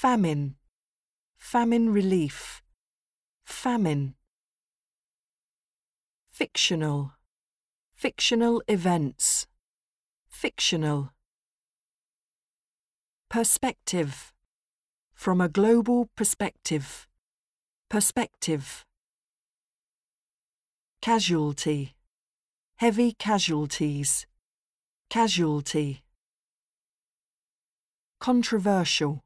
famine, famine relief, famine. Fictional, fictional events, fictional. Perspective, from a global perspective, perspective. Casualty, heavy casualties, casualty. Controversial,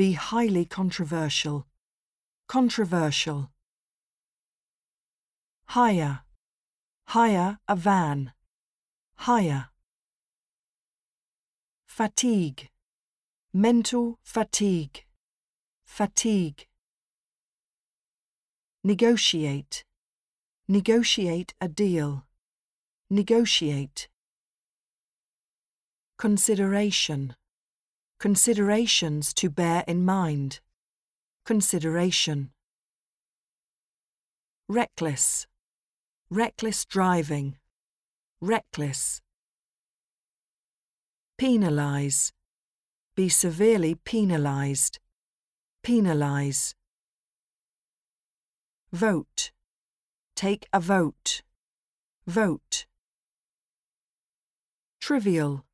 be highly controversial, controversial. Hire, hire a van, hire. Fatigue, mental fatigue, fatigue. Negotiate, negotiate a deal, negotiate. Consideration, considerations to bear in mind, consideration. Reckless, reckless driving, reckless. Penalize, be severely penalized, penalize. Vote, take a vote, vote. Trivial,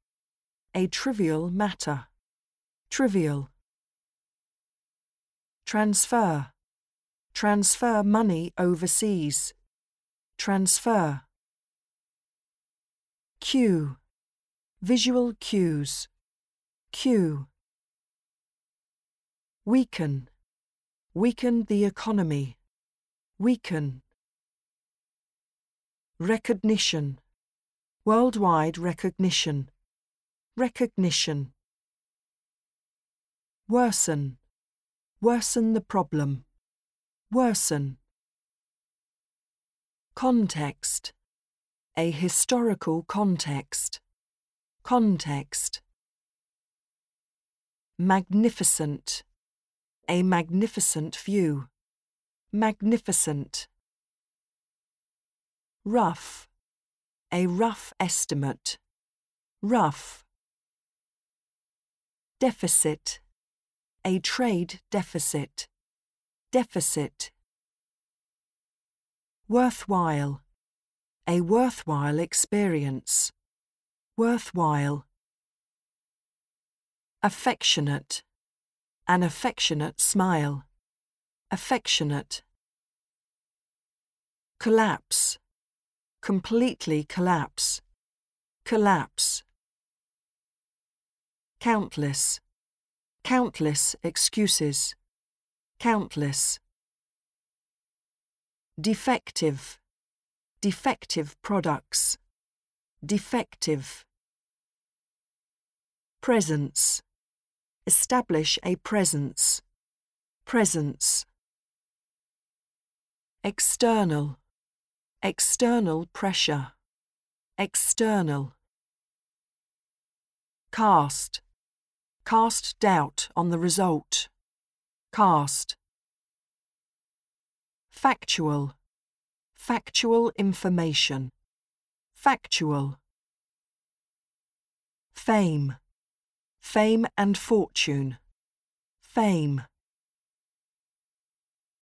a trivial matter, trivial. Transfer, transfer money overseas, transfer. Cue, visual cues, cue. Weaken, weaken the economy, weaken. Recognition, worldwide recognition, recognition. Worsen, worsen the problem, worsen. Context, a historical context, context. Magnificent, a magnificent view, magnificent. Rough, a rough estimate, rough. Deficit, a trade deficit, deficit. Worthwhile, a worthwhile experience, worthwhile. Affectionate, an affectionate smile, affectionate. Collapse, completely collapse, collapse. Countless, countless excuses, countless. Defective, defective products, defective. Presence, establish a presence, presence. External, external pressure, external. Cast, cast doubt on the result, cast. Factual, factual information, factual. Fame, fame and fortune, fame.